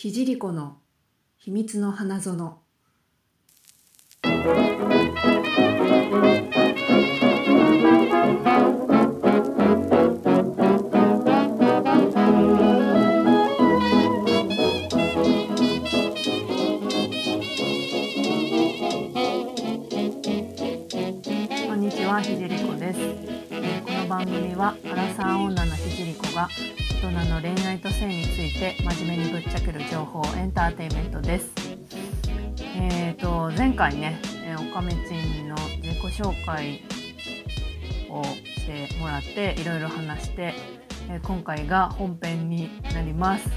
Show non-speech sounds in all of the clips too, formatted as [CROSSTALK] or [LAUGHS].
ひじりこの秘密の花園。番組はアラサー女のひじりこが大人の恋愛と性について真面目にぶっちゃける情報エンターテインメントです。えーと前回ね、えーおかめちんの自己紹介をしてもらっていろいろ話して、えー今回が本編になります、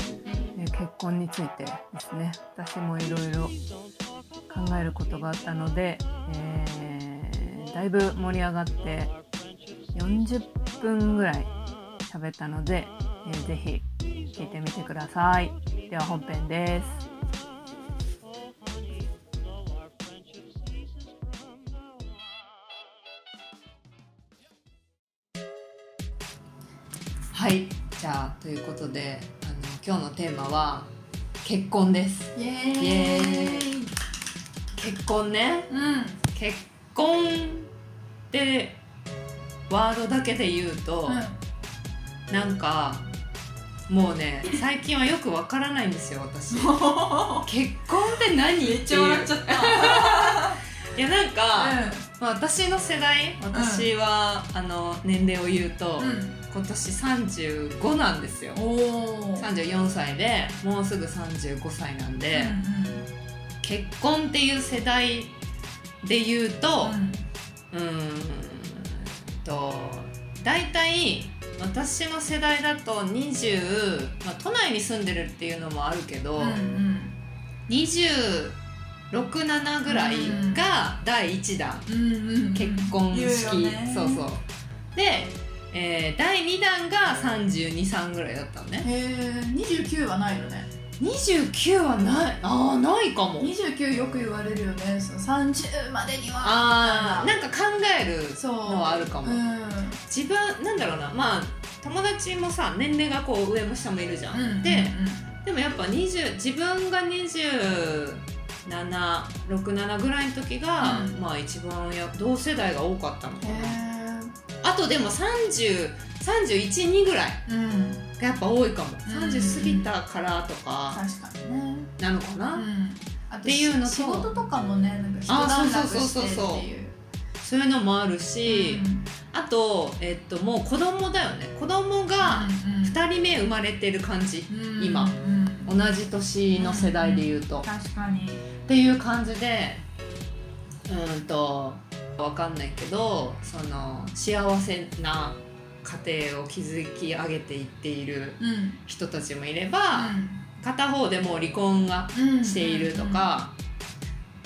えー結婚についてですね。私もいろいろ考えることがあったので、えーだいぶ盛り上がって40分ぐらい喋ったので、えーぜひ聞いてみてください。では本編です。はいじゃあということであの今日のテーマは結婚です。イエーイ。結婚ね。うん。結婚ってワードだけで言うと、なんかもうね最近はよくわからないんですよ私。[LAUGHS] 結婚って何？めっちゃ笑っちゃった。[LAUGHS] いやなんか、まあ、私の世代私は、あの年齢を言うと、うん、今年35なんですよ。うん、おお34歳でもうすぐ35歳なんで、結婚っていう世代で言うと、うーんと大体私の世代だと20、まあ、都内に住んでるっていうのもあるけど、うんうん。267ぐらいが第1弾、うんうんうん結婚式、ね。そうそう。で、えー第2弾が323ぐらいだったのね。へえ29はないよね29はない。ああないかも。29よく言われるよね。その30までには。ああないんか考えるそうのはあるかも、うん。自分なんだろうな。まあ友達もさ年齢がこう上も下もいるじゃん、うんでうでもやっぱ20自分が2767ぐらいの時が、うん。まあ一番や同世代が多かったのかなあとでも3031ぐらいがやっぱ多いかも、うん。30過ぎたからとか確かにね。なのかな、うん。っていうのと仕事とかもねなんか一あ段落そうそうそうしてそうっていう。そういうのもあるし、うん。あと、えっと、もう子供だよね。子供が2人目生まれてる感じ、うん今うん。同じ年の世代で言うと、っ確かに。ていう感じでうんとわかんないけどその幸せな家庭を築き上げていっているうん。人たちもいれば、片方でもう離婚がうんしているとか、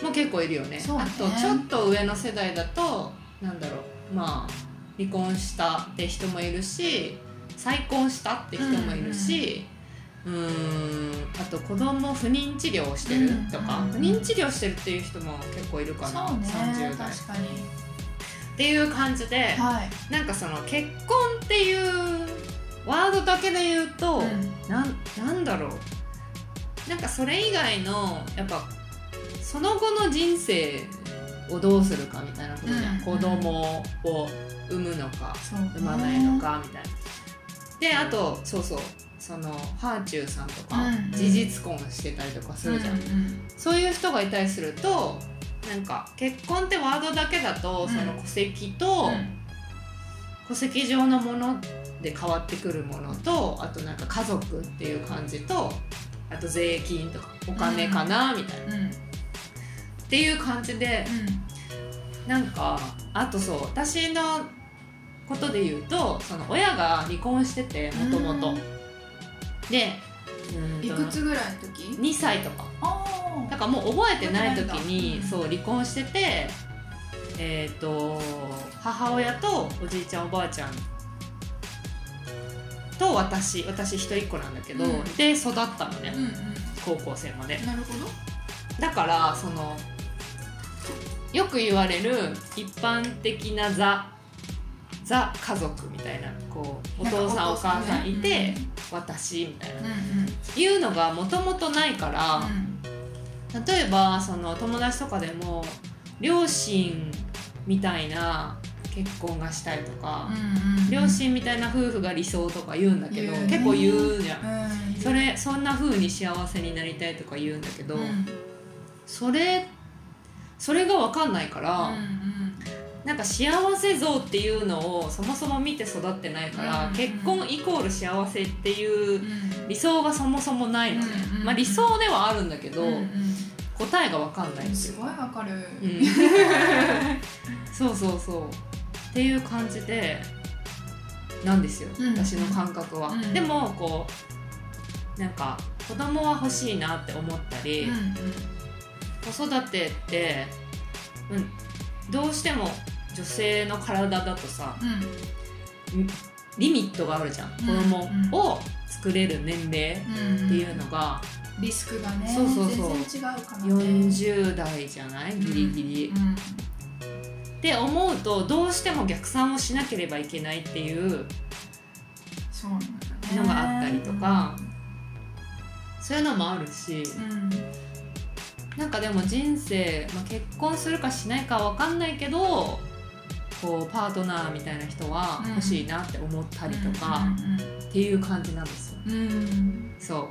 もう結構いるよね。ね。あとちょっと上の世代だとなんだろうまあ離婚したって人もいるし再婚したって人もいるし、うーん。あと子供不妊治療をしてるとか、うん。不妊治療してるっていう人も結構いるかな、ね。30代。っ確かに。ていう感じで、はい。なんかその結婚っていうワードだけで言うと、うん。なんなんだろう。なんかそれ以外のやっぱその後の人生をどうするかみたいなことじゃん、うん。子供を産むのか産まないのかみたいな。であとそうそうそのハーチューさんとか、うん事実婚してたりとかするじゃん、うんうんそういう人がいたりするとなんか結婚ってワードだけだと、うん。その戸籍と、戸籍上のもので変わってくるものとあとなんか家族っていう感じとあと税金とかお金かな、みたいな。うん。うんっていう感じでなんかあとそう私のことで言うとその親が離婚しててもともと。でうん。といくつぐらいの時？2歳とか。あだからもう覚えてない時にうん。そう離婚しててえっ、と母親とおじいちゃんおばあちゃんと私私一人っ子なんだけど、うん。で育ったのねうんうん。高校生まで。なるほど。だからそのよく言われる一般的な座ザ家族みたいなこうお父さんお母さんいて、私みたいな。うんうん。いうのがもともとないから、例えばその友達とかでも両親みたいな結婚がしたいとか、うんうん両親みたいな夫婦が理想とか言うんだけど、結構言うじゃん。うん。それそんな風に幸せになりたいとか言うんだけど、うん。それそれが分かんないから、うんなんか幸せ像っていうのをそもそも見て育ってないから、うん結婚イコール幸せっていううん。理想がそもそもないのね、うんまあ理想ではあるんだけど、うんうん答えが分かんないすごいわかる。うん、[LAUGHS] そうそうそう。っていう感じでなんですよ、うん。私の感覚は、うん。でもこうなんか子供は欲しいなって思ったり、うんうん。子育てって、うん、どうしても女性の体だとさリミットがあるじゃん。子供を作れる年齢っうん。ていうのがリスクがねそうそうそう。全然違うからね40代じゃない？ギリギリ。うん。って思うとどうしても逆算をしなければいけないっていうのがあったりとかそういうのもあるしうん。なんかでも人生、まあ、結婚するかしないかわかんないけどこうパートナーみたいな人は欲しいなって思ったりとかっていう感じなんですよ。そ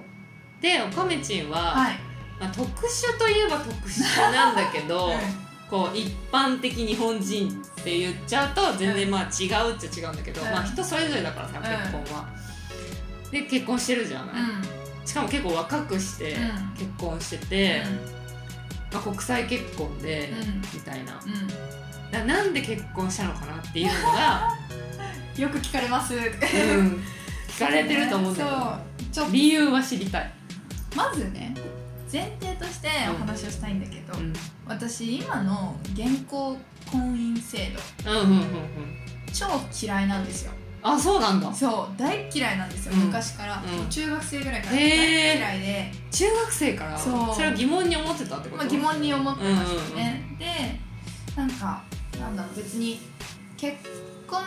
う。でおかめちんは、はい。まあ、特殊といえば特殊なんだけど、[LAUGHS] こう一般的日本人って言っちゃうと全然まあ違うっちゃ違うんだけど、うん。まあ人それぞれだからさん。結婚は。で結婚してるじゃない、しかも結構若くしてうん。結婚してて、まあ、国際結婚で、うん。みたいなうんうんななんで結婚したのかなっていうのが、[LAUGHS] よく聞かれます。うん、[LAUGHS] 聞かれてると思うんだけど、そうちょっと。理由は知りたい。まずね前提としてお話をしたいんだけど、うん。私今の現行婚姻制度うんうんうんうん。超嫌いなんですよ。あそうなんだ。そう大嫌いなんですよ、うん。昔から、うん。中学生ぐらいから大嫌いで、中学生から？そう。それを疑問に思ってたってこと、まあ、疑問に思ってましたね、でなんかなんだろう別に結婚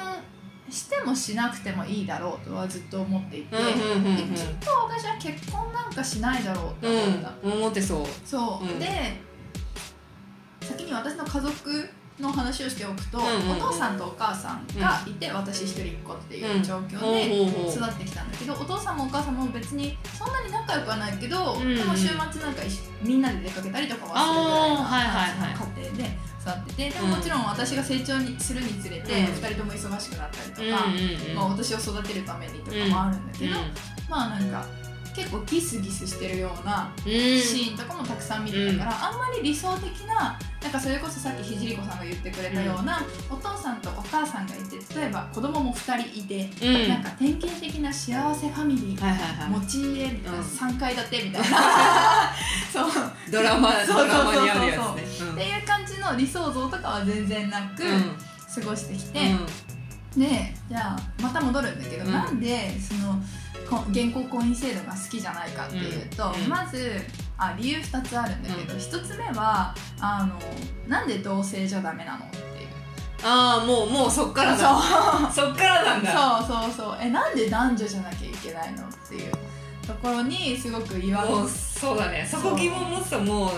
してもしなくてもいいだろうとはずっと思っていて、うんうんうんうん。できっと私は結婚なんかしないだろうと思った、うん、思ってそう。そう、うん。で先に私の家族の話をしておくと、うんうんうん。お父さんとお母さんがいて、私一人っ子っていう状況で育ってきたんだけど、お父さんもお母さんも別にそんなに仲良くはないけど、うん。うんでも週末なんかみんなで出かけたりとかはするぐらいのあーはいはいはい。感じの家庭で育っててでもうん。もちろん私が成長にするにつれて、うん。二人とも忙しくなったりとうんか。まあ、私を育てるためにとかもあるんだけど、まあなんか結構ギスギスしてるようなうん、シーンとかもたくさん見てたから、あんまり理想的ななんかそれこそさっきひじりこさんが言ってくれたような、お父さんとお母さんがいて例えば子供も2人いて、うん、なんか典型的な幸せファミリー、はいはいはい。持ち家みたいな、うん。3階建てみたいな。[LAUGHS] そう。ドラマドラマにあるやつね。っていう感じの理想像とかは全然なくうん。過ごしてきて、うん。でじゃあまた戻るんだけど、うん。なんでそのこ現行婚姻制度が好きじゃないかっていうと、うん。うんまずあ理由2つあるんだけど、うん。1つ目はあのなんで同性じゃダメなのっていう。ああもうもうそっからだ。[LAUGHS] そっからなんだ。そうそうそう。えなんで男女じゃなきゃいけないのっていう。ところにすごく違和感そうだね。そこ疑問持つともう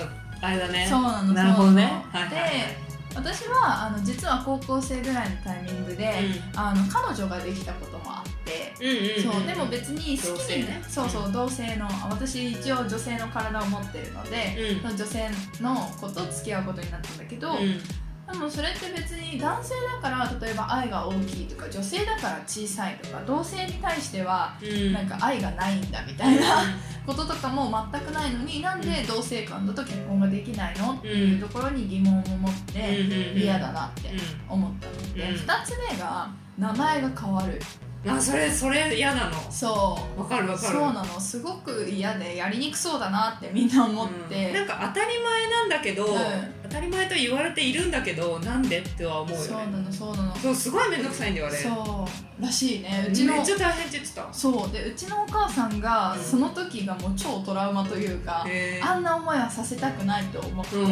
あれだね。そうなのなるほどね。そうなの。はいはいはい。で私はあの実は高校生ぐらいのタイミングで、あの彼女ができたこともあって、うんうんうん。そうでも別に好きに、同性ね。そうそう同性の私一応女性の体を持ってるので、うん。女性の子と付き合うことになったんだけど、うんでもそれって別に男性だから例えば愛が大きいとか女性だから小さいとか同性に対してはうん。なんか愛がないんだみたいなこととかも全くないのになんで同性間だと結婚ができないのっていうところに疑問を持って嫌だなって思ったので、うん。2つ目が名前が変わる。うん。あそれそれ嫌なの。そう。わかるわかる。そうなの。すごく嫌でやりにくそうだなってみんな思って、うん。なんか当たり前なんだけど、うん。当たり前と言われているんだけどなんでっては思うよね。そうなのそうなの。そうすごい面倒くさいんだよあれ。そう。らしいね。うちのめっちゃ大変って言ってた。そう。でうちのお母さんがうん。その時がもう超トラウマというか、あんな思いはさせたくないと思って、うん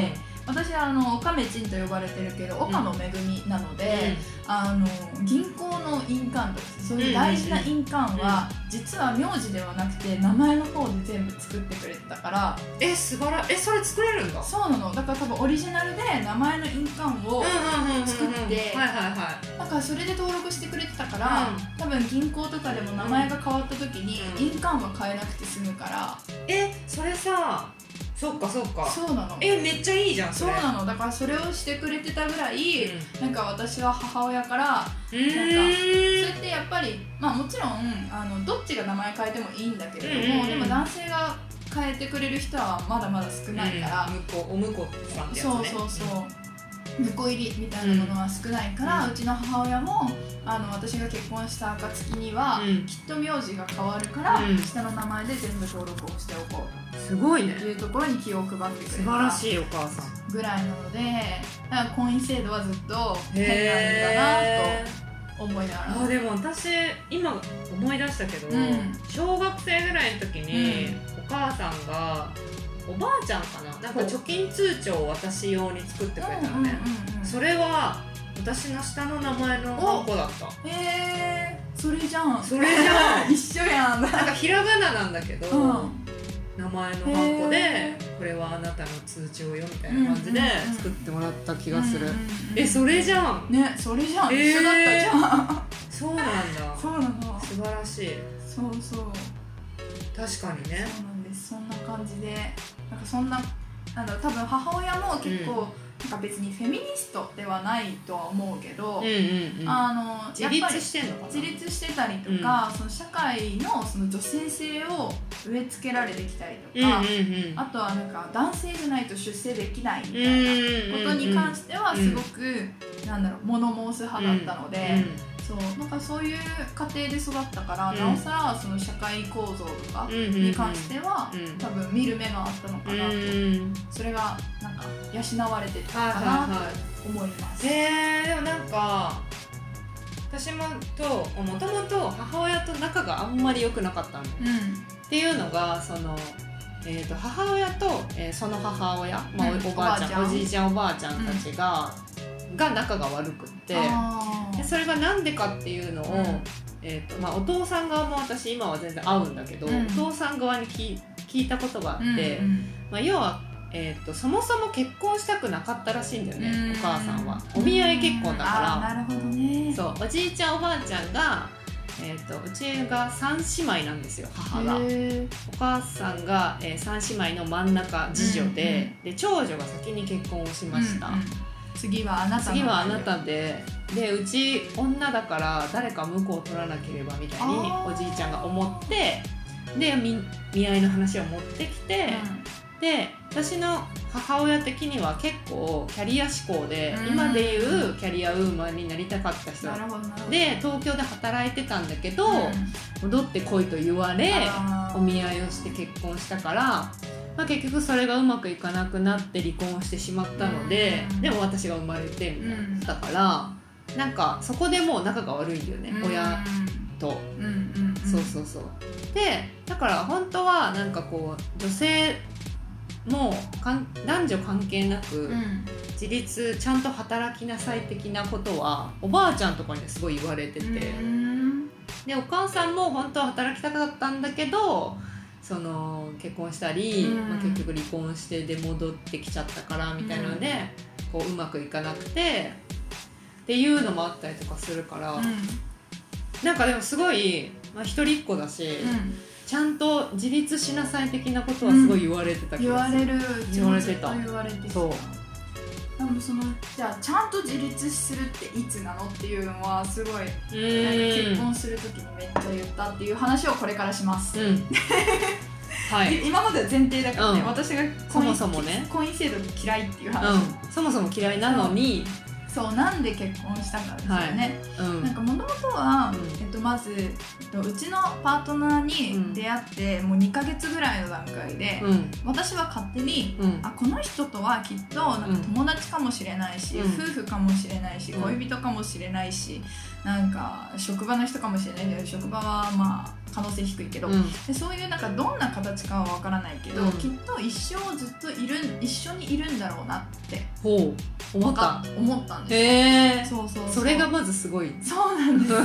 私はあの岡めちんと呼ばれてるけど岡の恵みなので、あの銀行の印鑑とかそういう大事な印鑑は、実は名字ではなくて名前の方で全部作ってくれてたからえ素晴らえそれ作れるんだ？そうなの。だから多分オリジナルで名前の印鑑を作ってはいはいはい。だからそれで登録してくれてたから、うん。多分銀行とかでも名前が変わった時にうん。印鑑は変えなくて済むから、えそれさそっかそっか。そうなの。えめっちゃいいじゃんそうなの。だからそれをしてくれてたぐらい、うなんか私は母親からうーん。それってやっぱりまあもちろんあのどっちが名前変えてもいいんだけれども、うんうんうん。でも男性が変えてくれる人はまだまだ少ないから、うん、向こうお婿さんってやつね。そうそうそう婿入りみたいなものは少ないから、ううんちの母親もあの私が結婚した暁には、うん。きっと名字が変わるから、うん。下の名前で全部登録をしておこうすごいね。というところに気を配ってくれ素晴らたしいお母さん。ぐらいなのでだから婚姻制度はずっと変へなんだえなと思いながら。あでも私今思い出したけど、うん。小学生ぐらいの時に、お母さんがおばあちゃんかな？なんか貯金通帳を私用に作ってくれたのね、それは私の下の名前のハンコだった。へえそれじゃん。それじゃん。[LAUGHS] 一緒やん。なんかひらがななんだけど、うん。名前のハンコでへこれはあなたの通帳よみたいな感じで作ってもらった気がする、うんうんうんえそれじゃん。ねそれじゃん、えー。一緒だったじゃん。そうなんだ。[LAUGHS] そうなの。素晴らしい。そうそう。確かにね。そうそんな感じでなんかそんななんだ多分母親も結構、なんか別にフェミニストではないとは思うけど、うんうんうん。あの自やっぱり自立してたりとか、その社会のその女性性を植え付けられてきたりとか、うんうんうん。あとはなんか男性じゃないと出世できないみたいなうんことに関してはすごく、なんだろう物申す派だったので、そうなんかそういう家庭で育ったから、うん。なおさらその社会構造とかうんうんうん。に関しては、うん。多分見る目があったのかなと、うん。それがなんか養われてたはいかなはいはと思います。いへえでもなんか私もともともと母親と仲があんまり良くなかったのうん。っていうのがその、えー、と母親と、えーその母親、まあおばあちゃんおじいちゃんおばあちゃんたちが、が仲が悪くってでそれがなんでかっていうのを、うん。えーとまあ、お父さん側も私今は全然会うんだけど、うん。お父さん側に聞い聞いたことがあって、うんうん。まあ、要は、えー、とそもそも結婚したくなかったらしいんだよね、うん。お母さんは。お見合い結婚だから。なるほどね。そうおじいちゃんおばあちゃんが、えー、とうちが3姉妹なんですよ母が。へお母さんが、えー、3姉妹の真ん中次女で,、で長女が先に結婚をしーました、うんうん次はあなたの次はあなたで。でうち女だから誰か婿を取らなければみたいにおじいちゃんが思ってで見見合いの話を持ってきて、で私の母親的には結構キャリア志向で、うん。今でいうキャリアウーマンになりたかった人。で東京で働いてたんだけど、うん。戻ってこいと言われお見合いをして結婚したから、まあ、結局それがうまくいかなくなって離婚をしてしまったので、うん。でも私が生まれてみたいな、うん。だからなんかそこでもう仲が悪いんだよね、親と。うんうんうん。そうそうそう。でだから本当はなんかこう女性もかん男女関係なく、うん。自立ちゃんと働きなさい的なことはおばあちゃんとかにすごい言われてて、うん。でお母さんも本当は働きたかったんだけどその結婚したり、うん。まあ、結局離婚してで戻ってきちゃったからみたいなので、こううまくいかなくてっていうのもあったりとかするから、うん。なんかでもすごい、まあ、一人っ子だし、うん。ちゃんと自立しなさい的なことはすごい言われてた気言がする。われる。言われてた。言われてきた。そうでもそのじゃあちゃんと自立するっていつなのっていうのはすごいなんかう結婚する時にめっちゃ言ったっていう話をこれからします、うん。はい、[LAUGHS] 今までは前提だからね、うん。私がそもそもね。婚姻制度嫌いっていうう話、ん、そもそも嫌いなのに、そそうなんで結婚したかですよね、うん。なんかもともとは、うん。えっと、まず、えっと、うちのパートナーに出会って、もう2ヶ月ぐらいの段階で、うん。私は勝手にうん。あこの人とはきっとなんか友達かもしれないし、うん。夫婦かもしれないしうん。恋人かもしれないしなんか職場の人かもしれないけど職場はまあ可能性低いけど、うん。でそういうなんかどんな形かは分からないけど、うん。きっと一生ずっといる一緒にいるんだろうなって思った。思ったんですよ。へえそうそうう。それがまずすごい。そうなんですよ。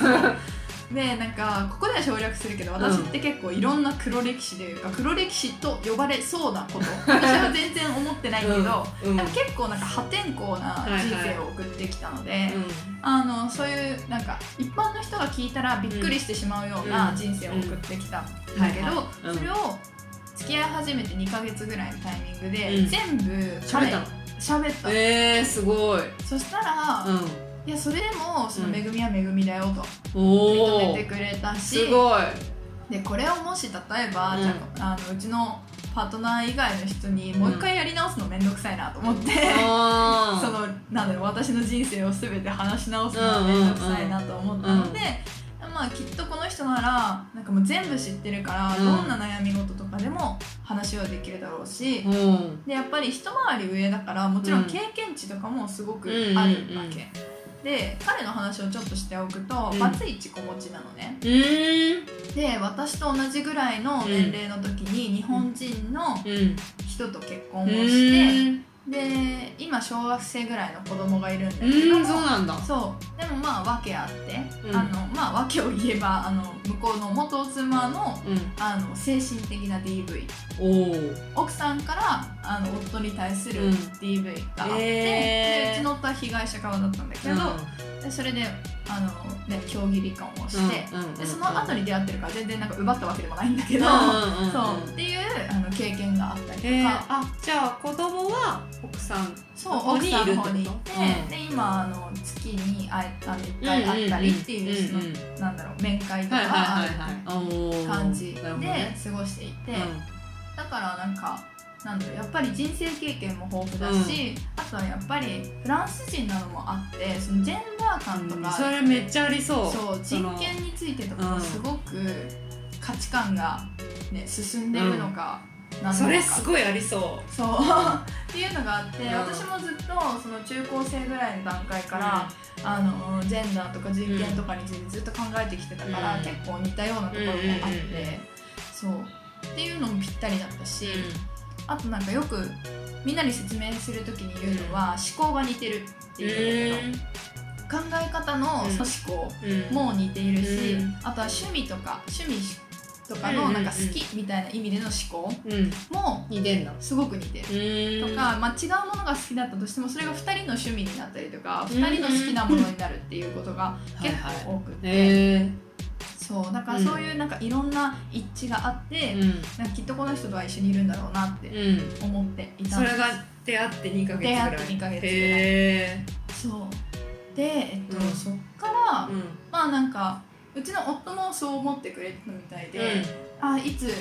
でなんかここでは省略するけど私って結構いろんな黒歴史というか黒歴史と呼ばれそうなこと。私は全然思ってないけど、うんうん。結構なんか破天荒な人生を送ってきたので、あのそういうなんか一般の人が聞いたらびっくりしてしまうような人生を送ってきたんだけど、それを付き合い始めて2ヶ月ぐらいのタイミングで、うん。全部喋ったの？喋った、えー、すごい、そしたら、うん、いやそれでもその恵みは恵みだよと。認めてくれたし。すごい。でこれをもし例えば、うん。じゃああのうちのパートナー以外の人にもう一回やり直すの面倒くさいなと思って、あ [LAUGHS] そのなんだろう私の人生を全て話し直すのは面倒くさいなと思ったので、まあきっとこの人ならなんかもう全部知ってるから、うん。どんな悩み事とかでも話はできるだろうし、うん。でやっぱり一回り上だからもちろん経験値とかもすごくあるわけ、で彼の話をちょっとしておくと、うん。バツイチ子持ちなのね。うーん。で私と同じぐらいの年齢の時に日本人のうん。人と結婚うをして、ーんで今小学生ぐらいの子供がいるんだうけど。ーんそうなんだ。そう。でもまあ訳あって、うん。あのまあ訳を言えばあの向こうの元妻のうん。あの精神的な DV 奥さんからあの夫に対するうん。DV があって、えー。でうちの夫は被害者側だったんだけど、でそれであの、ね、協議離婚をして、でその後に出会ってるから全然なんか奪ったわけでもないんだけど、そう。っていうあの経験があったりとか、へーあじゃあ子供は奥さんそう奥さんの方に行って、うんで今あの月にあえあの1回会ったりっていうなんだろう面会とかある感じで過ごしていて、うだからなんかなんだろうやっぱり人生経験も豊富だし、あとはやっぱりフランス人なのもあってそのジェンダー感とか、ん。それめっちゃありそう。そう人権についてとかうんもすごく価値観が、ね、進んでるのか、なんそれすごいありそそう。[LAUGHS] っていうのがあって、うん。私もずっとその中高生ぐらいの段階から、あのジェンダーとか人権とかについてずっと考えてきてたから、うん。結構似たようなところもあって、うんうんうんそう。っていうのもぴったりだったし、うあとなんかよくみんなに説明する時に言うのは、思考が似てるっていうんだけど、考え方の思考うん。も似ているし、うん。あとは趣味とか趣味とかのなんか好きみたいな意味での思考うん。も似てんだすごく似てる。ととか、まあ、違うものが好きだったとしてもそれが2人の趣味になったりとか2人の好きなものになるっていうことが結構多くて、へそうだからそういうなんかいろんな一致があって、えうん。なんかきっとこの人とは一緒にいるんだろうなってうん。思っていたんです。それが出会って2ヶ月ぐらい。出会って2ヶ月ぐらい。そう。で、えっとうん。そっから、うん。まあなんかうちの夫もそう思ってくれてたみたいで、あいつ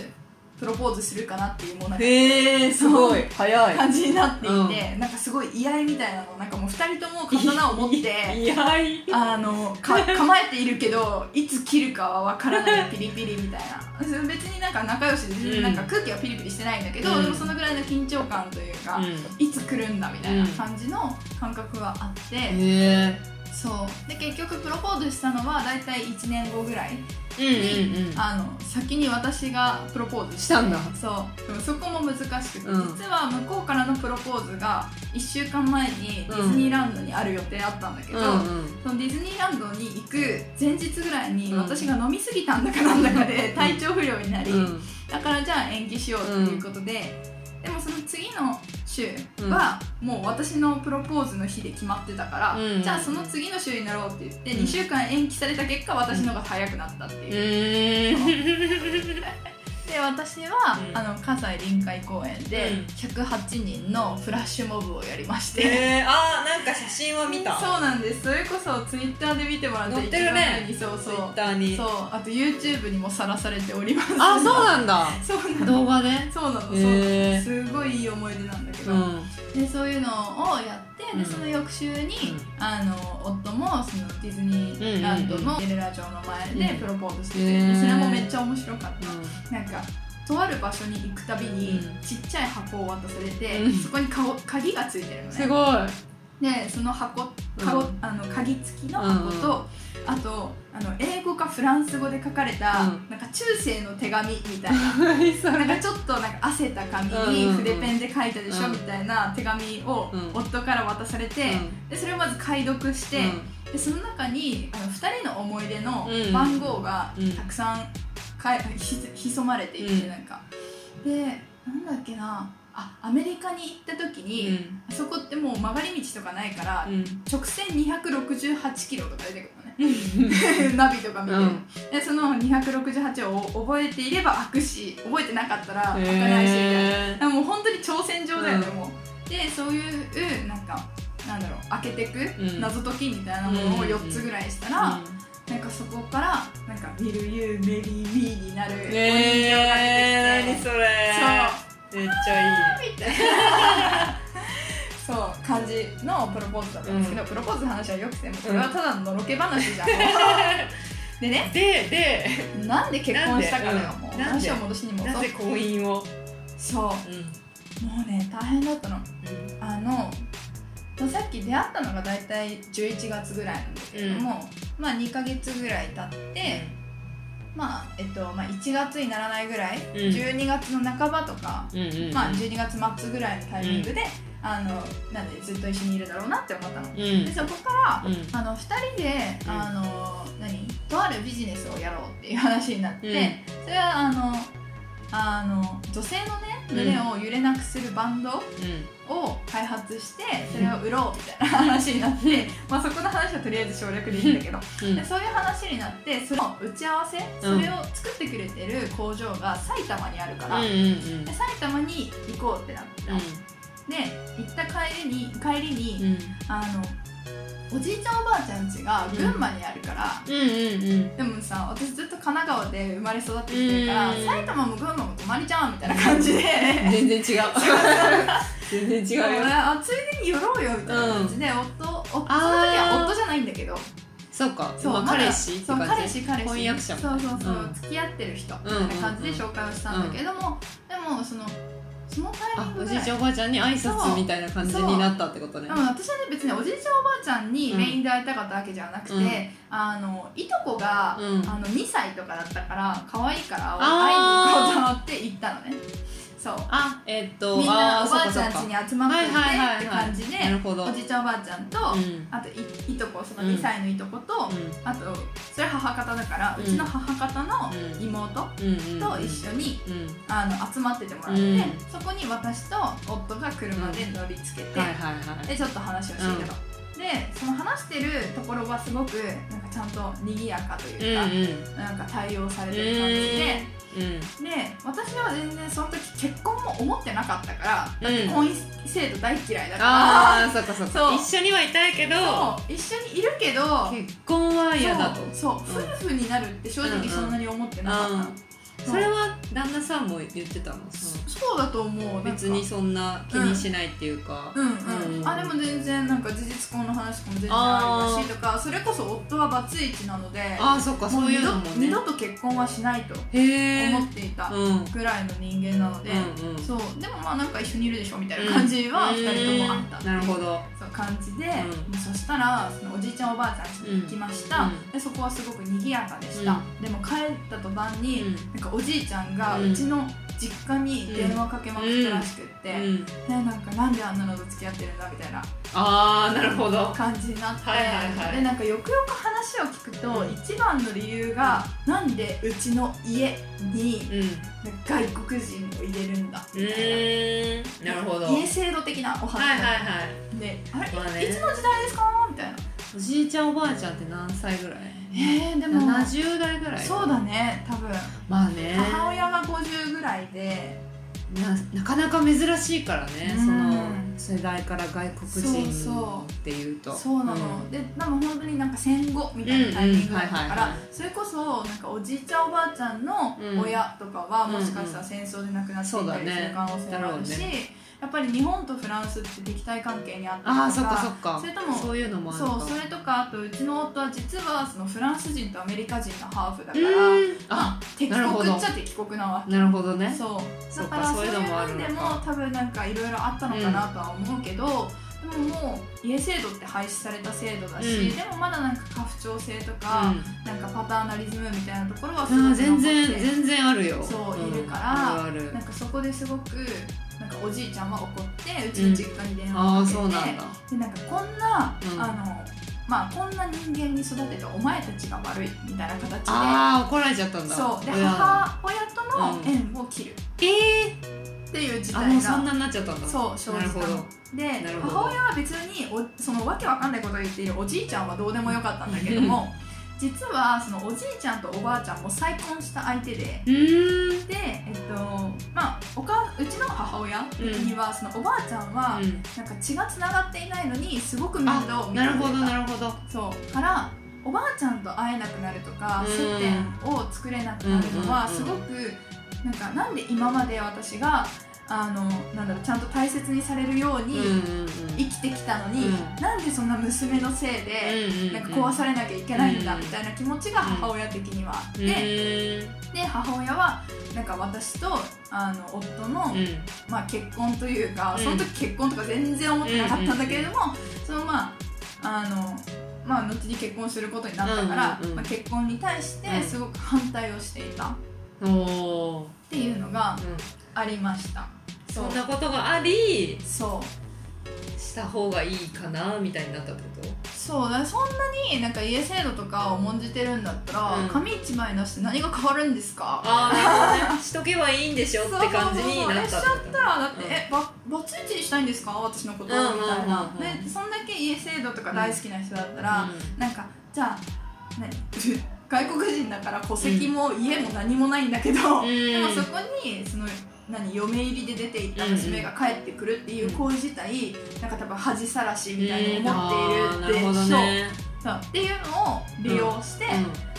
プロポーズするかなっていうもうなんかへえすごい。早い。感じになっていて、なんかすごい居合みたいなの。なんかもう2人とも刀を持っていやいあのか構えているけどいつ切るかはわからない。ピリピリみたいな。別になんか仲良しで全然なんか空気はピリピリしてないんだけど、うん。でもそのぐらいの緊張感というか、いつ来るんだみたいな感じの感覚があって、そう。で結局プロポーズしたのは大体1年後ぐらいうんうんうん。あの先に私がプロポーズしたんだ。そう。でもそこも難しくて、うん。実は向こうからのプロポーズが1週間前にディズニーランドにある予定あったんだけど、うんうん。そのディズニーランドに行く前日ぐらいにうん。私が飲みすぎたんだかなんだかで体調不良になり、うん。だからじゃあ延期しようということで、でもその次の週はもう私のプロポーズの日で決まってたから、うん。じゃあその次の週になろうって言ってうん2週間延期された結果私のが早くなったっていう [LAUGHS] で私は、うん。あの葛西臨海公園でうん。108人のフラッシュモブをやりまして、へえあーなんか写真は見た。そうなんです。それこそツイッターで見てもらって載ってるね。そうそう。ツイッターに。そう。あと YouTube にもさらされております。あそうなんだ。[LAUGHS] そうなの動画ねそうなの。そう、へーすごいいい思い出なんだけど、うん。でそういうのをやって、うんでその翌週に、うん。あの夫もそのディズニーランドのゲレラ城の前でうん。プロポーズしてて、でそれもめっちゃ面白かった、なんかとある場所に行くたびに、うん。ちっちゃい箱を渡されて、うん。そこに鍵がついてるのね。すごいでその箱かご、うんあの鍵付きの箱と、あとあの英語かフランス語で書かれた、うん。なんか中世の手紙みたいな。[LAUGHS] なんかちょっとなんか汗た紙にうん筆ペンで書いたでしょ、うん。みたいな手紙をうん。夫から渡されて、でそれをまず解読して、うん。でその中にあの2人の思い出のうん。番号がうん。たくさんかいひ潜まれていて、うん。なんか。でなんだっけなあアメリカに行った時に、あそこってもう曲がり道とかないから、うん。直線268キロとか出てくるのね。[LAUGHS] ナビとか見て、うん。でその268を覚えていれば開くし覚えてなかったら開かないしみたいな。もう本当に挑戦状だよね、う。ん。もうでそういうなんかなんだろう開けてくうん。謎解きみたいなものを4つぐらいしたら、なんかそこからなんか「見るユーメリーミー」になるお人形がえー、何出てきて、それめっちゃいい。みたいなそう感じのプロポーズだった。ん。ですけど、うんプロポーズの話はよくてもこれはただののろけ話じゃん、[LAUGHS] でねでで。なんで結婚したかだよもう話を戻しに戻そう。なぜ婚姻を？そう。うん。もうね大変だったの。あのさっき出会ったのが大体11月ぐらいなんだけれども、まあ2ヶ月ぐらい経って、まあえっとまあ、1月にならないぐらい、ん。12月の半ばとか、うんうんうん。まあ、12月末ぐらいのタイミングで、あのなんでずっと一緒にいるだろうなって思ったの。うん。でそこから、うん。あの2人で、うん。あの何とあるビジネスをやろうっていう話になって、うんそれはあのあの女性のね胸を揺れなくするバンド、を開発してそれを売ろうみたいな話になって、まあ、そこの話はとりあえず省略でいいんだけど、そういう話になってその打ち合わせそれを作ってくれてる工場が埼玉にあるから、で埼玉に行こうってなった、で行った帰りに帰りに、うん。あのおじいちゃんおばあちゃん家が群馬にあるから、うんうんうん。でもさ私ずっと神奈川で生まれ育ってきてるから、うん埼玉も群馬も泊まりじゃんみたいな感じで。全然違う。全然違そううよあついでに寄ろうよみたいな感じで、夫夫その時は夫じゃないんだけど。そうか。そう、ま彼氏ってそう彼氏彼氏。婚約者そうそうそう、うん。付き合ってる人みたいな感じで紹介をしたんだけれども、でもそのそのタイミングで。あおじいちゃんおばあちゃんに挨拶みたいな感じになったってことね。でも私はね別におじいちゃんおばあちゃんにメインで会いたかったわけじゃなくて、うん。あのいとこが、うん。あの2歳とかだったから可愛いから会いに行こうと思って行ったのねそう。あえーっとみんなおばあちゃん家に集まっててはいって感じで、おじいちゃんおばあちゃんと、うん。あといいとこそのうん2歳のいとこと、うあとそれ母方だから、ううんちの母方のうん。妹んうんうん。と一緒に、うん。あの集まっててもらって、うん。そこに私と夫が車で乗りつけて、はいはいはい。でちょっと話をしてたと、でその話してるところはすごくなんかちゃんと賑やかというか、うんなんか対応されてる感じで、うん。で私は全然その時結婚も思ってなかったから、うん。婚姻制度大嫌いだから。ああそっかそうか。一緒にはいたいけど一緒にいるけど結婚は嫌だと。そう夫婦になるって正直そんなに思ってなかったそれは旦那さんも言ってたの？そうだと思う。別にそんな気にしないっていうか。うんうん、うん。あでも全然なんか事実婚の話とかも全然ありだしとかそれこそ夫はバツイチなのでああそっかそういうのもね。二度と結婚はしないと思っていたうん。ぐらいの人間なので、うんうん。そう。でもまあなんか一緒にいるでしょみたいな感じはうん。2人ともあった。っていうなるほど。そう感じで、そしたらそのおじいちゃんおばあちゃん家に行きました、うん。でそこはすごく賑やかでした、でも帰った途端に、うん。なんかおじいちゃんがうん。うちの実家に電話かけまくったらしくって、うん。ね、なんかなんであんなのと付き合ってるんだみたいなああなるほど。感じになって、はいはいはい。でなんかよくよく話を聞くと、うん。一番の理由がなんでうちの家にうん。外国人を入れるんだうみたいな。ーん。なるほど。家制度的なお話。はいはいはい。であれ、まあね。いつの時代ですか？みたいなおじいちゃんおばあちゃんって何歳ぐらい？えー、でも。70代ぐらい。そうだね多分。まあね。母親が50ぐらいで。ななかなか珍しいからね、うん。その世代から外国人そうっていうと。そうなの、ん。ででも本当になんか戦後みたいなタイミングだったからそれこそなんかおじいちゃんおばあちゃんのうん。親とかはうんもしかしたら戦争で亡くなっていたりする可能性もあるし、そうだねやっぱり日本とフランスって敵対関係にあったりとかそっかそっか。それともそういうのもあるそうかそれとかあとうちの夫は実はそのフランス人とアメリカ人のハーフだかうらあまあ敵国っちゃ敵国なわけ。なるほどね。そう。だからそういう面でも多分なんかいろいろあったのかなとは思うけど、でももう家制度って廃止された制度だし、うん。でもまだなんか家父長制とか、うん。なんかパターナリズムみたいなところはすごく全然全然あるよ。そううんいるからなんかそこですごくなんかおじいちゃんは怒ってうちの実家に電話をかけて、そうなんだ。でなんかこんな、うん。あのまあこんな人間に育てたお前たちが悪いみたいな形でああ怒られちゃったんだ。そう。で親母親とのうん。縁を切る。えっていう事態がそんなになっちゃったんだ。そう生じで母親は別におそのわけわかんないことを言っているおじいちゃんはどうでもよかったんだけども [LAUGHS] 実はそのおじいちゃんとおばあちゃんも再婚した相手で。でえっとまあおかうちの母親的には、そのおばあちゃんは、うん。なんか血がつながっていないのにすごく面倒を見てくれた。なるほどなるほど。そう。からおばあちゃんと会えなくなるとかうん。接点を作れなくなるのはすごくなんかなんで今まで私があのなんだろうちゃんと大切にされるように生きてきたのに、うん。なんでそんな娘のせいで、なんか壊されなきゃいけないんだうんみたいな気持ちが母親的には。あって、うん。で母親はなんか私とあの夫の、うん。まあ、結婚というか、うん。その時結婚とか全然思ってなかったんだけれども、そのまああのまあ後に結婚することになったから、うんうんうん。まあ、結婚に対してうん。すごく反対をしていた。っていうのがうん。ありました。そそんなことがありそう。した方がいいかなみたいになったってこと？そう。だそんなになんか家制度とかを重んじてるんだったら、うん。紙一枚出して何が変わるんですか？ああしとけばいいんでしょって感じになったしちゃったらだって、うん。えババツイチにしたいんですか？私のこと、うんうんうんうん。みたいな、でそんだけ家制度とか大好きな人だったら、なんかじゃあ何 [LAUGHS] 外国人だから戸籍も家も何もないんだけど、うん。でもそこにその何嫁入りで出ていった娘が帰ってくるっていう行為自体、なんか多分恥さらしみたいに思っているって、うんあーね。っていうのを利用してう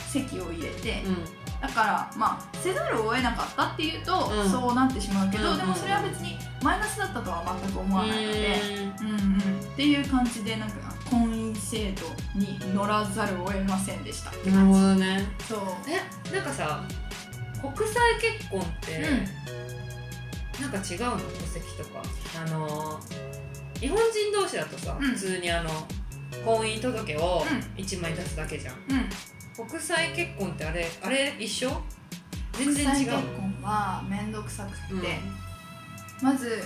籍を入れて、んうん。だからまあせざるを得なかったっていうと、うん。そうなってしまうけど、うんでもそれは別にマイナスだったとは全く思わないので、うんうんうん、っていう感じでなんか婚姻制度に乗らざるを得ませんでしたってなるほ感どね。じそう。えなんかさ国際結婚って、なんか違うの戸籍とか。あのー日本人同士だとさ、うん。普通にあの婚姻届をう1枚出すだけじゃん、うん、うん、国際結婚ってあれあれ一緒？全然違う国際結婚は面倒くさくって、うんまず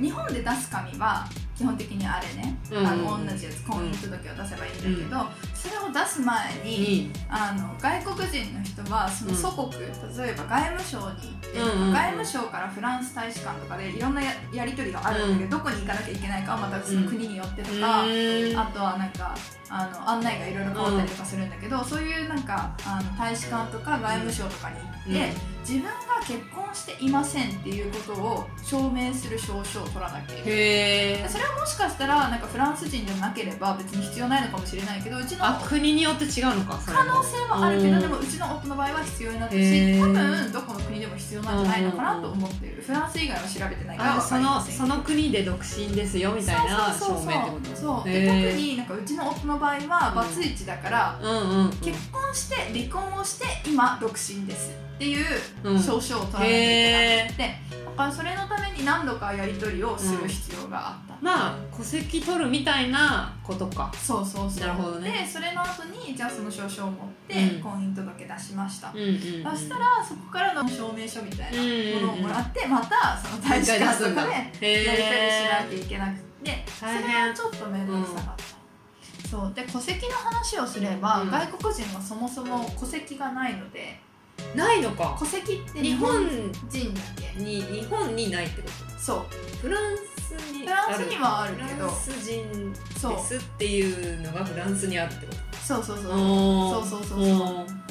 日本で出す紙は基本的にあれね、うん。あの同じやつ婚姻届を出せばいいんだけど、それを出す前に、にあの外国人の人はその祖国、例えば外務省に行って、うんうんうん。外務省からフランス大使館とかでいろんなややり取りがあるんだけど、どこに行かなきゃいけないかはまたその国によってとか、うん。あとはなんかあの案内がいろいろ変わったりとかするんだけど、そういうなんかあの大使館とか外務省とかに行って、自分が結婚していませんっていうことを証明する証書を取らなきゃいけない。それはもしかしたらなんかフランス人でなければ別に必要ないのかもしれないけどうちのあ国によって違うのか可能性はあるけうん。どでもうちの夫の場合は必要になってるへー。し多分どこの国でも必要なんじゃないのかなと思っている。フランス以外は調べてないからそのその国で独身ですよみたいな証そうそうそう明ってことそうで特になんかうちの夫の場合はバツイチだから、うんうんうん。結婚して離婚をして今独身です。っていううん。証書を取らなきゃいけなくて、それのために何度かやり取りをする必要があった、まあ戸籍取るみたいなことか。そうそうそう。なるほどね。でそれの後にじゃあその証書を持ってうん。婚姻届出しました、うんうんうん。そしたらそこからの証明書みたいなものをもらってまたその大使館とかでやり取りしなきゃいけなくて。それはちょっと面倒くさかった、そう。で戸籍の話をすれば、うん。外国人はそもそも戸籍がないので。ないのか。戸籍って日本人だけ？に。日本にないってこそう。とフランスにフランスにはあるけど。フランス人そうですっていうのがフランスにあるってこそうそうそうとおー。そうそうそうそう。おー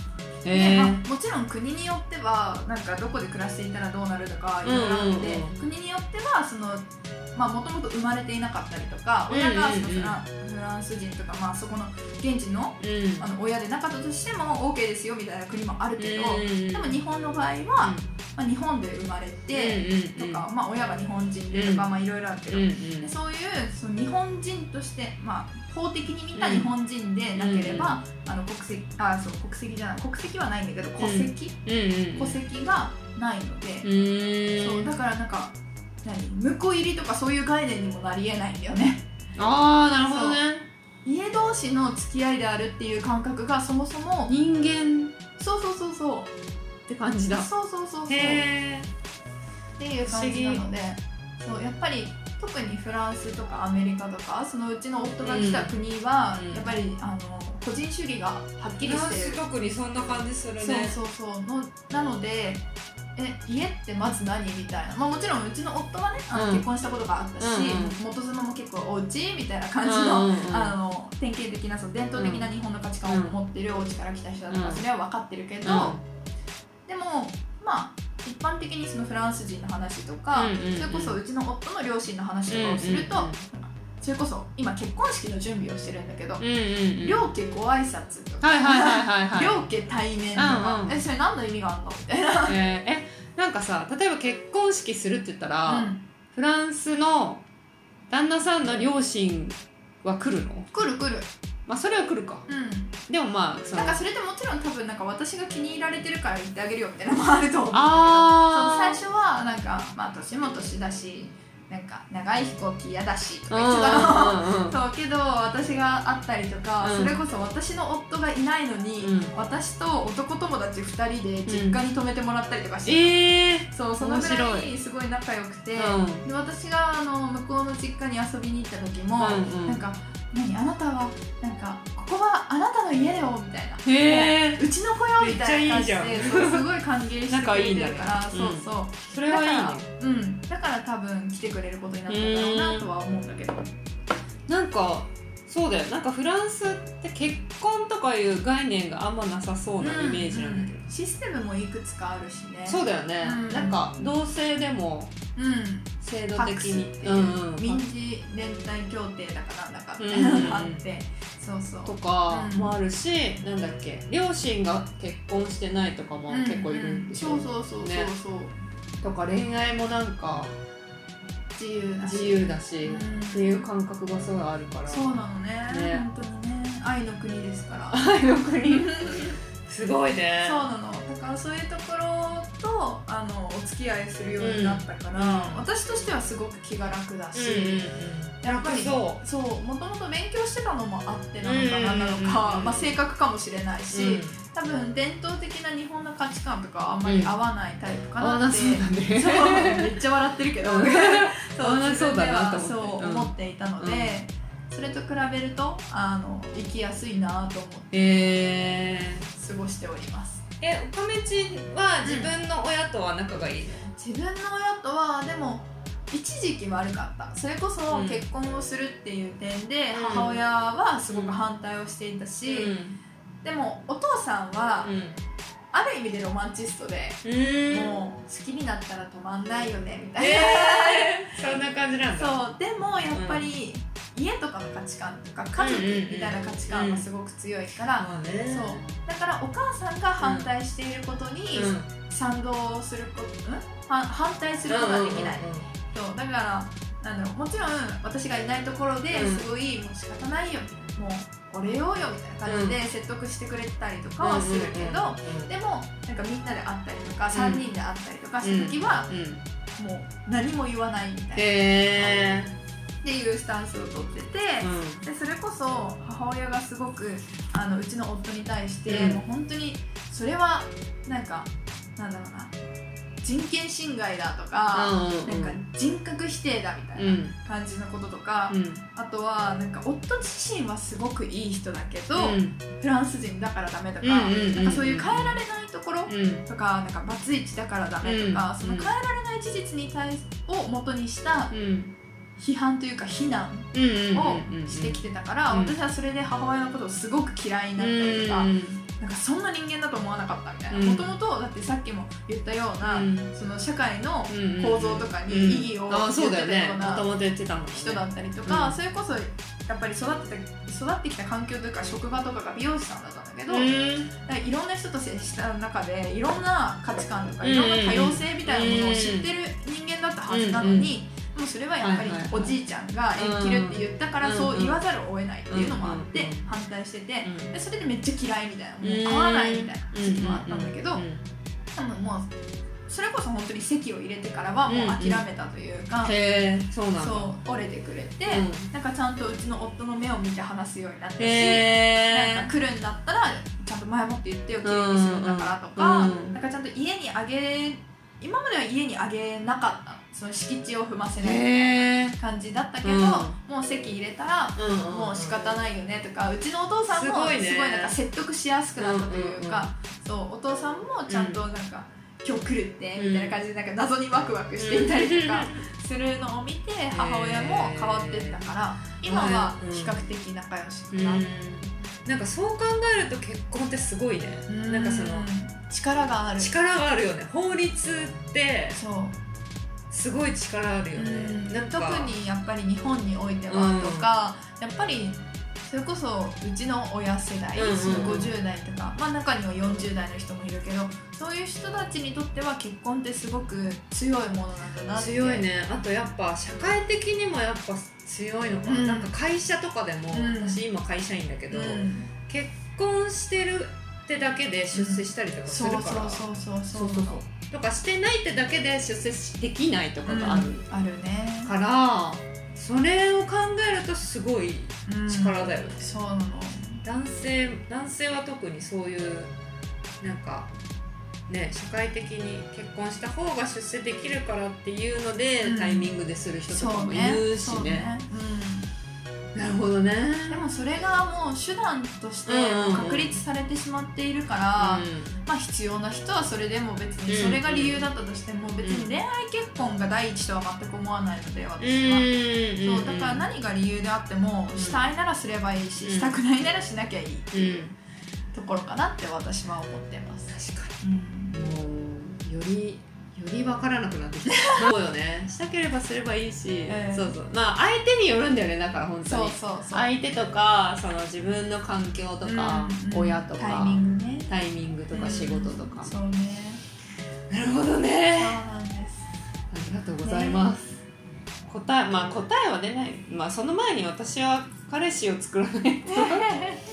でえもちろん国によってはなんかどこで暮らしていたらどうなるとかいろいろあって、国によってはそのまあもともと生まれていなかったりとか親がそのフラ,、フランス人とか、まあ、そこの現地のうん。あの親でなかったとしても OK ですよみたいな国もあるけど、うんでも日本の場合は、まあ、日本で生まれてとか、まあ、親が日本人でとか、まあ、いろいろあるけど、でそういうその日本人として、まあ、法的に見た日本人でなければ、あの国籍あそう国籍じゃない国籍はないんだけど戸籍、戸籍がないので、そうだからなんか何？婿入りとかそういう概念にもなりえないんだよね。ああなるほどね。家同士の付き合いであるっていう感覚がそもそも人間。そうそうそうそう。って感じだ。そうそうそうそう。っていう感じなのでそうやっぱり特にフランスとかアメリカとかそのうちの夫が来た国は、うん、やっぱりあの個人主義がはっきりしてる。特にそんな感じするね。そうそうそう。のなのでえ家ってまず何みたいな、まあ、もちろんうちの夫はねあの、結婚したことがあったし、うんうん、元妻も結構お家みたいな感じのうんうんうん、あの典型的なその伝統的な日本の価値観を持ってるお家から来た人だとか、それは分かってるけど、でもまあ一般的にそのフランス人の話とか、うんうんうん、それこそうちの夫の両親の話とかをすると、うんうん。うんそれこそ今結婚式の準備をしてるんだけど、うんうんうん、両家ご挨拶とか、両家対面とか、うんうん、えそれ何の意味があるの？みたいな、[LAUGHS] えー、えなんかさ例えば結婚式するって言ったら、うん、フランスの旦那さんの両親は来るの？来る来る。まあそれは来るか、うん、でもまあそなんかそれでもちろん多分なんか私が気に入られてるから言ってあげるよみたいなのもあると思うあ最初はなんかまあ年も年だしなんか長い飛行機嫌だしとか言ってたの、そうけど私が会ったりとか、うん、それこそ私の夫がいないのに、うん、私と男友達2人で実家に泊めてもらったりとかして、うんえー、そうそのぐらいすごい仲良くて、で私があの向こうの実家に遊びに行った時も、うんうん、なんか何あなたはなんかここはあなたの家だよみたいな。へえうちの子よみたいな感じですごい歓迎してくれてるから、そう。そう、それはいいね。うん。だから多分来てくれることになったんだろうなとは思うんだけど。なんかそうだよ。なんかフランスって結婚とかいう概念があんまなさそうなイメージなんだけど、うんうん、システムもいくつかあるしね。そうだよね、うん、なんか同性でも制度的に、うんうん、民事連帯協定だかなんだかみたいなのがあって、そうそう。とかもあるし、うん、なんだっけ。両親が結婚してないとかも結構いるんでしょ、うん。うん、そうそうそうそうそう、ね、とか恋愛もなんか自由だし。自由だし、っていう感覚がすごいあるから。そうなのね。ね。本当にね。愛の国ですから。[LAUGHS] 愛の国。[LAUGHS] すごいね。そうなの。だからそういうところとあのお付き合いするようになったから、うん、私としてはすごく気が楽だし、うんうんやっぱりそう。そうもともと勉強してたのもあってなのか何なのか、まあ、性格かもしれないし、多分伝統的な日本の価値観とかあんまり合わないタイプかなって、うん、そう、[LAUGHS] ね、めっちゃ笑ってるけど。[LAUGHS] そうそうだなとそう思っていたので、それと比べるとあの生きやすいなと思って、えー、過ごしておりますえおかめちは自分の親とは仲がいいの、自分の親とはでも一時期悪かった。それこそ結婚をするっていう点で、母親はすごく反対をしていたし、うん、でもお父さんは、うんある意味でロマンチストでもう好きになったら止まんないよねみたいな、えー、そんな感じなんだ。そうでもやっぱり、家とかの価値観とか家族みたいな価値観がすごく強いから、そう。だからお母さんが反対していることに賛同すること、うん、反対することはできない、そう。だからなんだろうもちろん私がいないところですごい、もう仕方ないよ。もうお礼ようよみたいな感じで説得してくれたりとかはするけど、でもなんかみんなで会ったりとか、3人で会ったりとかした時は、もう何も言わないみたいな。っていうスタンスをとってて、うん、でそれこそ母親がすごくあのうちの夫に対して、うん、もう本当にそれはなんかなんだろうな人権侵害だとか、うんうん、なんか人格否定だみたいな感じのこととか、うん、あとはなんか夫自身はすごくいい人だけど、うん、フランス人だからダメとか,、なんかそういう変えられないところとか,、なんかバツイチだからダメとか、その変えられない事実に対を元にした、批判というか非難をしてきてたから、私はそれで母親のことをすごく嫌いになったりとか、なんかそんな人間だと思わなかったみたいな。もともとだってさっきも言ったような、うん、その社会の構造とかに意義を持ってたような人だったりとか、それこそやっぱり育ってた育ってきた環境というか職場とかが美容師さんだったんだけど、うん。いろんな人と接した中でいろんな価値観とかいろんな多様性みたいなものを知ってる人間だったはずなのに、でもそれはやっぱりおじいちゃんが縁切るって言ったからうん。そう言わざるを得ないっていうのもあってうん反対しててうん。でそれでめっちゃ嫌いみたいなもう合わないみたいな時期もあったんだけどうん多分もうそれこそ本当に席を入れてからはもう諦めたというか、そう折れてくれて、うん。なんかちゃんとうちの夫の目を見て話すようになったし、へなんか来るんだったらちゃんと前もって言ってよ綺麗にするんだからとか、うんうん。なんかちゃんと家にあげ今までは家にあげなかったその敷地を踏ませない感じだったけど、うん。もう席入れたら、うんもう仕方ないよねとかうちのお父さんもすごいね。なんか説得しやすくなったというか、そうお父さんもちゃんとなんか、今日来るってみたいな感じでなんか謎にワクワクしていたりとかするのを見て母親も変わってったから今は比較的仲良しうん。かな。なんかそう考えると結婚ってすごいね。なんかその力がある。力があるよね。法律ってそう。すごい力あるよね。なんか。特にやっぱり日本においてはとか、やっぱりそれこそうちの親世代、うんうんうん。その50代とか、まあ、中には40代の人もいるけどそういう人たちにとっては結婚ってすごく強いものなんだなって。強いね。あとやっぱ社会的にもやっぱ強いのかな,、うん。なんか会社とかでも、うん。私今会社員だけど、うん。結婚してるってだけで出世したりとかするから、そうそうそうそうそうそうとかしてないってだけで出世できないとかがある。あるね。から、それを考えるとすごいうん。力だよね、そうなの。男性男性は特にそういうなんかね社会的に結婚した方が出世できるからっていうので、うん。タイミングでする人とかもいるしね。うんなるほどね。でもそれがもう手段としてうんうんうん。確立されてしまっているから、まあ必要な人はそれでも別にそれが理由だったとしても別に恋愛結婚が第一とは全く思わないので私は。うんそうだから何が理由であってもうん。したいならすればいいし、うん。したくないならしなきゃいいうん。ところかなって私は思ってます。確かうん。にもうよりより分からなくなってきた。[LAUGHS] そうよね。したければすればいいし、ええそうそう。まあ相手によるんだよねだから本当に。そうそう。相手とかその自分の環境とか、うんうん。親とかタイミングね。タイミングとか仕事とか、そうね。なるほどそうねなんです。ありがとうございます、答えまあ答えは出ない。まあその前に私は彼氏を作らないと。パ [LAUGHS]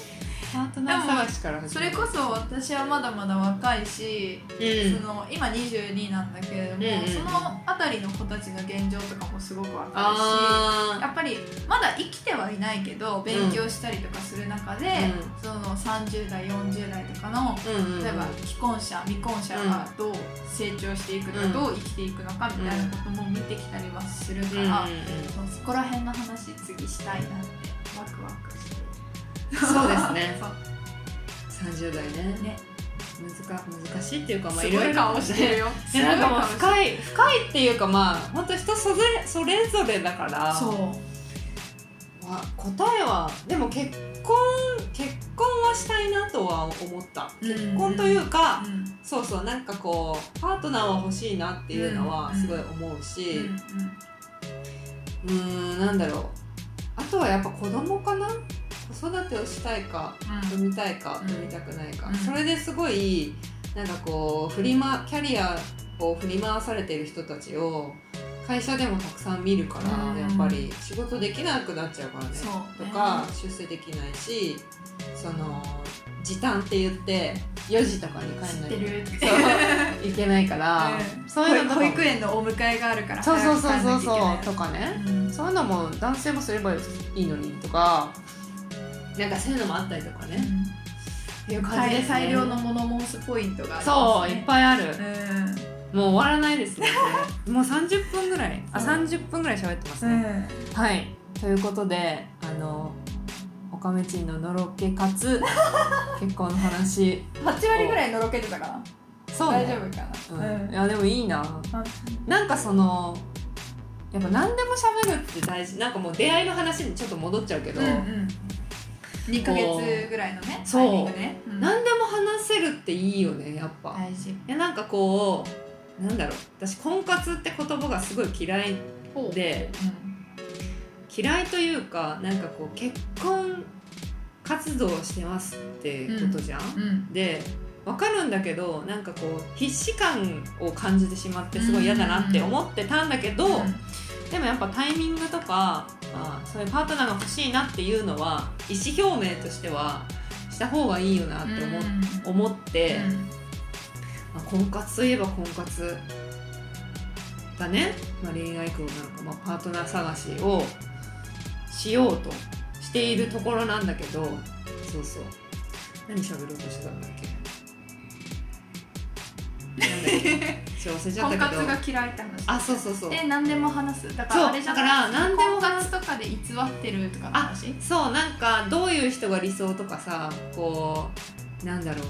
ートナー探しから始める。それこそ私はまだまだ若いし、うん。その今22なんだけれども、うんうん。その辺りの子たちの現状とかもすごく分かるしあやっぱりまだ生きてはいないけど勉強したりとかする中で、うその30代40代とかのーうんうんうん。例えば既婚者未婚者がどう成長していくのか、うん。どう生きていくのかみたいなことも見てきたりはするから、うんうんそうそこら辺の話次したいなってワクワクしてるそうですね。[LAUGHS] そう。30代ね。ね。難か難しいっていうかまあいいろいろ顔してるよ。いやなんかもう深い深いっていうかまあ本当人それそれぞれだから。そう。わ答えはでも結婚結婚はしたいなとは思った。結婚というか、うん。そうそうなんかこうパートナーは欲しいなっていうのはうん。すごい思ううんしうーんなんだろう。あとはやっぱ子供かな子育てをしたいかうん。産みたいかうん産みたくないか、うん。それですごいなんかこう振り、ま、キャリアを振り回されてる人たちを会社でもたくさん見るから、うん。やっぱり仕事できなくなっちゃうからね。とか出世できないしその時短って言って4時とかに帰知んないってる。そういけないから、[LAUGHS] うん。そういうの保育園のお迎えがあるからそうそうそうそうそうとかね。そういうのも男性もすればいいのにとかなんかそういうのもあったりとかね、っていう感じですね。大量のモノ申すポイントがね、そういっぱいある、うん。もう終わらないですね。[LAUGHS] もう30分ぐらい。あう。ん30分ぐらい喋ってますうね、ん。はい。ということであのおかめちんののろけかつ [LAUGHS] 結婚の話。8割ぐらいのろけてたかな。そうね。大丈夫かな、うん。いやでもいいな。なんかそのやっぱ何でも喋るって大事。なんかもう出会いの話にちょっと戻っちゃうけど、うんうん2ヶ月ぐらいのねそう。タイミングね、うん。何でも話せるっていいよねやっぱ、大事。いやなんかこうなんだろう。私婚活って言葉がすごい嫌いで嫌いというかなんかこう結婚活動してますってことじゃん、うん。で分かるんだけどなんかこう必死感を感じてしまってすごい嫌だなって思ってたんだけど、でもやっぱタイミングとかあそういうパートナーが欲しいなっていうのは意思表明としてはした方がいいよなって思,、思って、まあ、婚活といえば婚活だね、まあ、恋愛婚なのか、まあ、パートナー探しをしようとしているところなんだけどそうそう。何喋ろうとしてたんだっけなんだっけ？[LAUGHS] ちょっと忘れちゃっ婚たけど。活が嫌いって話。あそうそうそう。で何でも話す。だかそうらあれじゃだから何でも婚活とかで偽ってるとかの話？そうなんかどういう人が理想とかさこうなんだろう。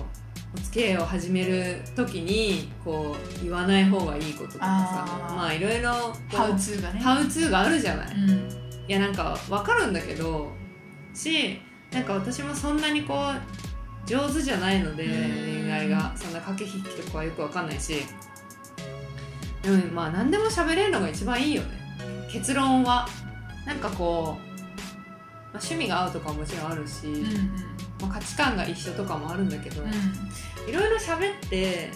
お付き合いを始める時にこう言わない方がいいこととかさまあいろいろハウツーがね。ハウツーがあるじゃない、いうん。やなんかわかるんだけどしなんか私もそんなにこう上手じゃないのでうん。恋愛が。そんな駆け引きとかはよくわかんないしでもまあ何でも喋れるのが一番いいよね。結論は。なんかこう、まあ、趣味が合うとかももちろんあるし、うんうん。まあ、価値観が一緒とかもあるんだけど、うん。いろいろ喋って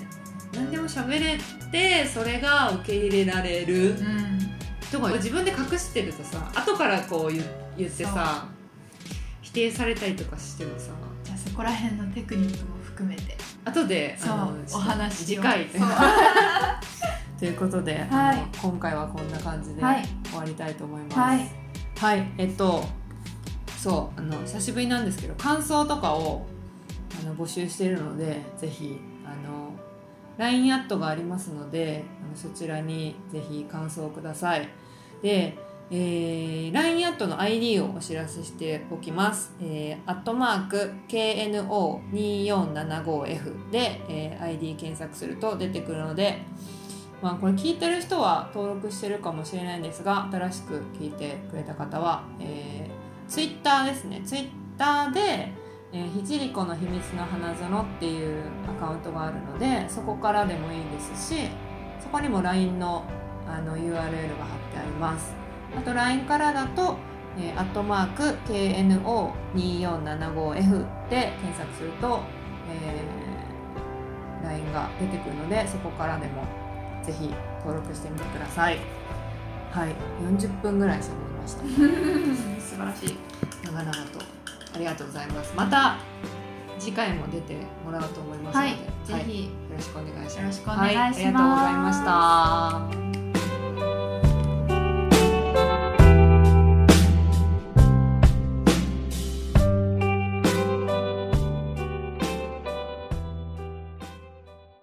何でも喋れてそれが受け入れられるうん。とか自分で隠してるとさ後からこう言言ってさ否定されたりとかしてもさ。じゃあそこら辺のテクニックも含めて。後でそうお話を。次回。そう [LAUGHS] ということで、はい。今回はこんな感じではい。終わりたいと思います。はい。はい、えっとそうあの久しぶりなんですけど感想とかをあの募集しているのでぜひあの LINE アットがありますのであのそちらにぜひ感想をください。で、えー、LINE アットの ID をお知らせしておきます、えー、アットマーク KNO2475F で、えー ID 検索すると出てくるのでまあ、これ聞いてる人は登録してるかもしれないんですが新しく聞いてくれた方は、えー、ツイッターですね。ツイッターで、えー、ひじりこの秘密の花園っていうアカウントがあるのでそこからでもいいですしそこにも LINE のあの URL が貼ってあります。あと LINE からだとえーアットマーク KNO2475F で検索すると、えー LINE が出てくるのでそこからでもぜひ登録してみてください。はい40分ぐらい喋りました。[LAUGHS] 素晴らしい。長々とありがとうございます。また次回も出てもらおうと思いますので、はいぜひ。よろしくお願いします。よろしくお願いします。はい、ありがとうございました